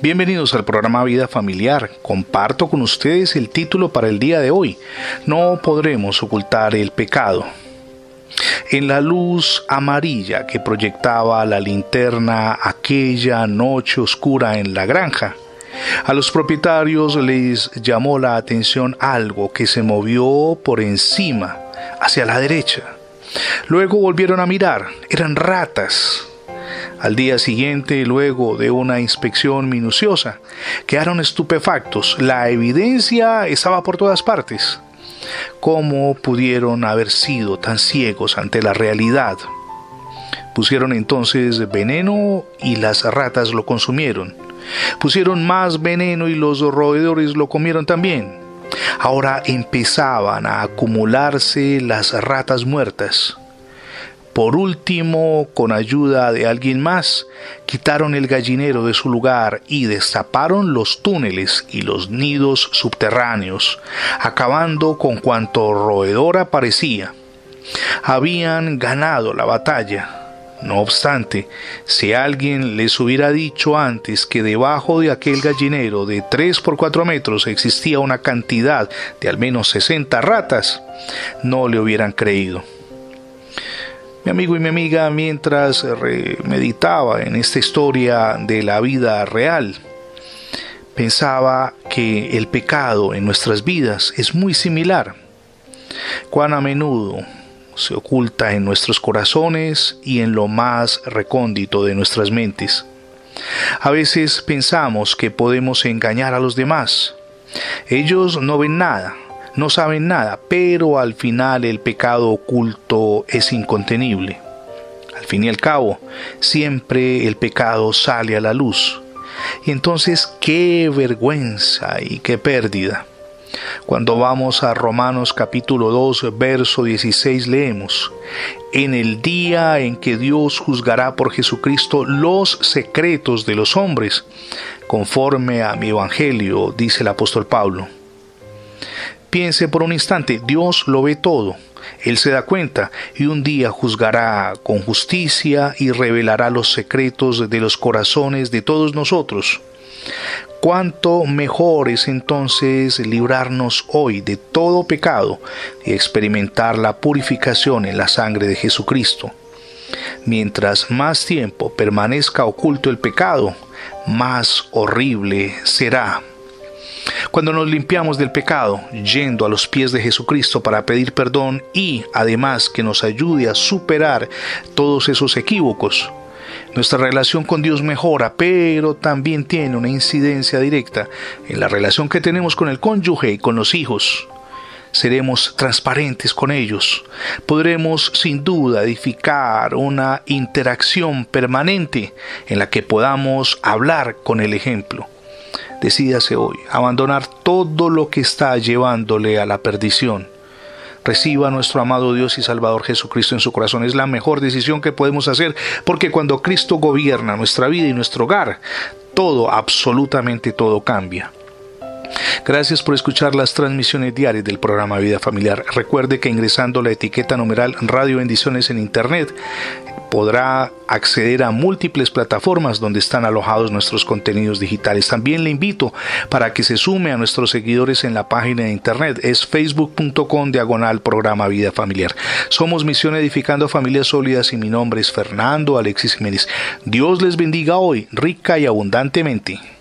Bienvenidos al programa Vida Familiar. Comparto con ustedes el título para el día de hoy. No podremos ocultar el pecado. En la luz amarilla que proyectaba la linterna aquella noche oscura en la granja, a los propietarios les llamó la atención algo que se movió por encima, hacia la derecha. Luego volvieron a mirar, eran ratas al día siguiente, luego de una inspección minuciosa, quedaron estupefactos. La evidencia estaba por todas partes. ¿Cómo pudieron haber sido tan ciegos ante la realidad? Pusieron entonces veneno y las ratas lo consumieron. Pusieron más veneno y los roedores lo comieron también. Ahora empezaban a acumularse las ratas muertas. Por último, con ayuda de alguien más, quitaron el gallinero de su lugar y destaparon los túneles y los nidos subterráneos, acabando con cuanto roedor aparecía. Habían ganado la batalla. No obstante, si alguien les hubiera dicho antes que debajo de aquel gallinero de 3 por 4 metros existía una cantidad de al menos 60 ratas, no le hubieran creído. Mi amigo y mi amiga, mientras meditaba en esta historia de la vida real, pensaba que el pecado en nuestras vidas es muy similar. Cuán a menudo se oculta en nuestros corazones y en lo más recóndito de nuestras mentes. A veces pensamos que podemos engañar a los demás. Ellos no ven nada, no saben nada, pero al final el pecado oculto es incontenible. Al fin y al cabo, siempre el pecado sale a la luz. Y entonces, qué vergüenza y qué pérdida. Cuando vamos a Romanos capítulo 2, verso 16, leemos, En el día en que Dios juzgará por Jesucristo los secretos de los hombres, conforme a mi evangelio, dice el apóstol Pablo. Piense por un instante, Dios lo ve todo. Él se da cuenta y un día juzgará con justicia y revelará los secretos de los corazones de todos nosotros. Cuánto mejor es entonces librarnos hoy de todo pecado y experimentar la purificación en la sangre de Jesucristo. Mientras más tiempo permanezca oculto el pecado, más horrible será. Cuando nos limpiamos del pecado, yendo a los pies de Jesucristo para pedir perdón y además que nos ayude a superar todos esos equívocos, nuestra relación con Dios mejora, pero también tiene una incidencia directa en la relación que tenemos con el cónyuge y con los hijos. Seremos transparentes con ellos. Podremos sin duda edificar una interacción permanente en la que podamos hablar con el ejemplo. Decídase hoy abandonar todo lo que está llevándole a la perdición. Reciba a nuestro amado Dios y Salvador Jesucristo en su corazón. Es la mejor decisión que podemos hacer porque cuando Cristo gobierna nuestra vida y nuestro hogar, todo, absolutamente todo cambia. Gracias por escuchar las transmisiones diarias del programa Vida Familiar. Recuerde que ingresando la etiqueta numeral Radio Bendiciones en Internet podrá acceder a múltiples plataformas donde están alojados nuestros contenidos digitales. También le invito para que se sume a nuestros seguidores en la página de internet. Es facebook.com diagonal programa Vida Familiar. Somos Misión Edificando Familias Sólidas y mi nombre es Fernando Alexis Jiménez. Dios les bendiga hoy rica y abundantemente.